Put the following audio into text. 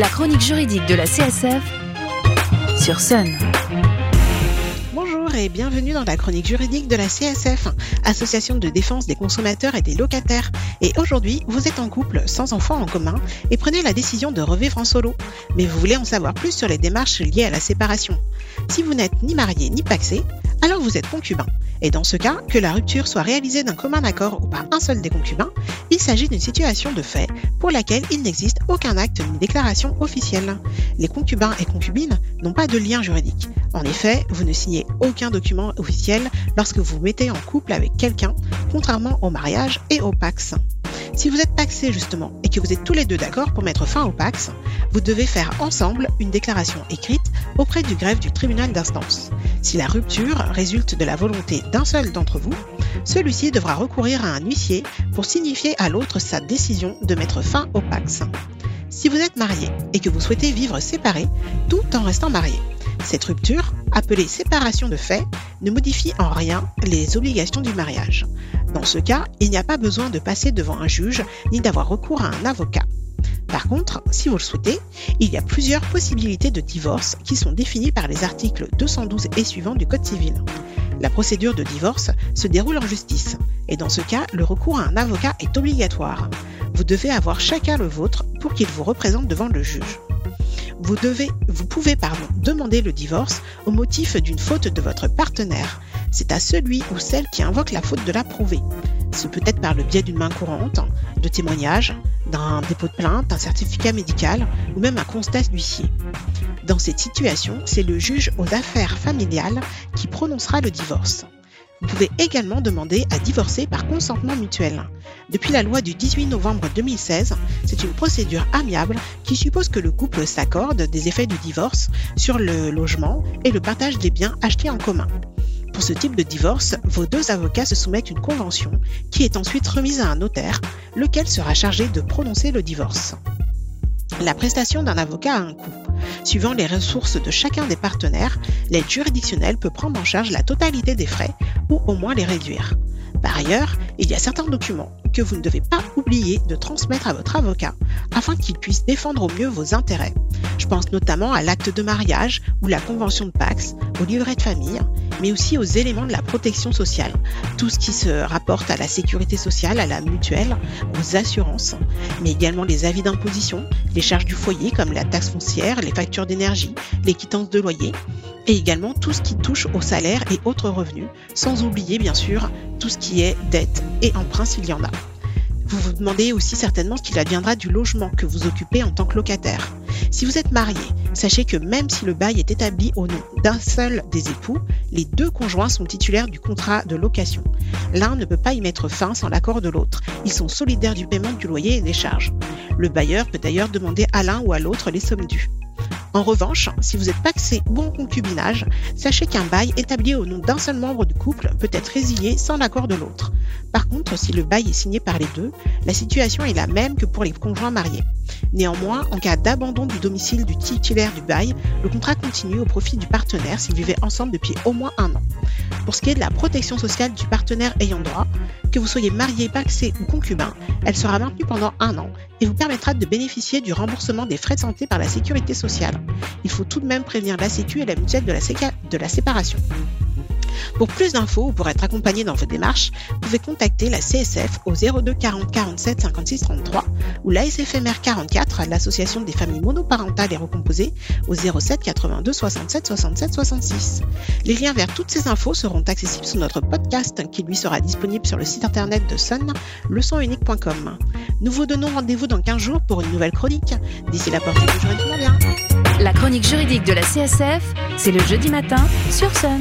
La chronique juridique de la CSF sur Sun. Bonjour et bienvenue dans la chronique juridique de la CSF, Association de défense des consommateurs et des locataires. Et aujourd'hui, vous êtes en couple sans enfants en commun et prenez la décision de revivre en solo. Mais vous voulez en savoir plus sur les démarches liées à la séparation. Si vous n'êtes ni marié ni paxé, alors vous êtes concubin. Et dans ce cas, que la rupture soit réalisée d'un commun accord ou par un seul des concubins, il s'agit d'une situation de fait pour laquelle il n'existe aucun acte ni déclaration officielle. Les concubins et concubines n'ont pas de lien juridique. En effet, vous ne signez aucun document officiel lorsque vous vous mettez en couple avec quelqu'un, contrairement au mariage et au pax. Si vous êtes paxé justement et que vous êtes tous les deux d'accord pour mettre fin au pax, vous devez faire ensemble une déclaration écrite auprès du greffe du tribunal d'instance. Si la rupture résulte de la volonté d'un seul d'entre vous, celui-ci devra recourir à un huissier pour signifier à l'autre sa décision de mettre fin au pax. Si vous êtes marié et que vous souhaitez vivre séparé tout en restant marié, cette rupture, appelée séparation de fait, ne modifie en rien les obligations du mariage. Dans ce cas, il n'y a pas besoin de passer devant un juge ni d'avoir recours à un avocat. Par contre, si vous le souhaitez, il y a plusieurs possibilités de divorce qui sont définies par les articles 212 et suivants du Code civil. La procédure de divorce se déroule en justice et dans ce cas, le recours à un avocat est obligatoire. Vous devez avoir chacun le vôtre pour qu'il vous représente devant le juge. Vous, pouvez pardon, demander le divorce au motif d'une faute de votre partenaire. C'est à celui ou celle qui invoque la faute de l'approuver. Ce peut être par le biais d'une main courante, de témoignages, d'un dépôt de plainte, d'un certificat médical ou même un constat d'huissier. Dans cette situation, c'est le juge aux affaires familiales qui prononcera le divorce. Vous pouvez également demander à divorcer par consentement mutuel. Depuis la loi du 18 novembre 2016, c'est une procédure amiable qui suppose que le couple s'accorde des effets du divorce sur le logement et le partage des biens achetés en commun. Pour ce type de divorce, vos deux avocats se soumettent une convention qui est ensuite remise à un notaire, lequel sera chargé de prononcer le divorce. La prestation d'un avocat a un coût. Suivant les ressources de chacun des partenaires, l'aide juridictionnelle peut prendre en charge la totalité des frais ou au moins les réduire. Par ailleurs, il y a certains documents que vous ne devez pas oublier de transmettre à votre avocat afin qu'il puisse défendre au mieux vos intérêts. Je pense notamment à l'acte de mariage ou la convention de Pax, au livret de famille, mais aussi aux éléments de la protection sociale, tout ce qui se rapporte à la sécurité sociale, à la mutuelle, aux assurances, mais également les avis d'imposition, les charges du foyer comme la taxe foncière, les factures d'énergie, les quittances de loyer, et également tout ce qui touche au salaire et autres revenus, sans oublier bien sûr tout ce qui est dette et emprunt s'il y en a. Vous vous demandez aussi certainement ce qu'il adviendra du logement que vous occupez en tant que locataire. Si vous êtes marié, sachez que même si le bail est établi au nom d'un seul des époux, les deux conjoints sont titulaires du contrat de location. L'un ne peut pas y mettre fin sans l'accord de l'autre. Ils sont solidaires du paiement du loyer et des charges. Le bailleur peut d'ailleurs demander à l'un ou à l'autre les sommes dues. En revanche, si vous êtes paxé ou en concubinage, sachez qu'un bail établi au nom d'un seul membre du couple peut être résilié sans l'accord de l'autre. Par contre, si le bail est signé par les deux, la situation est la même que pour les conjoints mariés. Néanmoins, en cas d'abandon du domicile du titulaire du bail, le contrat continue au profit du partenaire s'ils vivaient ensemble depuis au moins un an. Pour ce qui est de la protection sociale du partenaire ayant droit, que vous soyez marié, paxé ou concubin, elle sera maintenue pendant un an et vous permettra de bénéficier du remboursement des frais de santé par la sécurité sociale. Il faut tout de même prévenir la Sécu et la mutuelle de la, de la séparation. Pour plus d'infos ou pour être accompagné dans vos démarches, vous pouvez contacter la CSF au 02 40 47 56 33 ou l'ASFMR 44, l'association des familles monoparentales et recomposées, au 07 82 67 67 66. Les liens vers toutes ces infos seront accessibles sur notre podcast qui lui sera disponible sur le site internet de Sun, leçonunique.com. Nous vous donnons rendez-vous dans 15 jours pour une nouvelle chronique. D'ici là, portez-vous juridiquement bien. La chronique juridique de la CSF, c'est le jeudi matin sur Sun.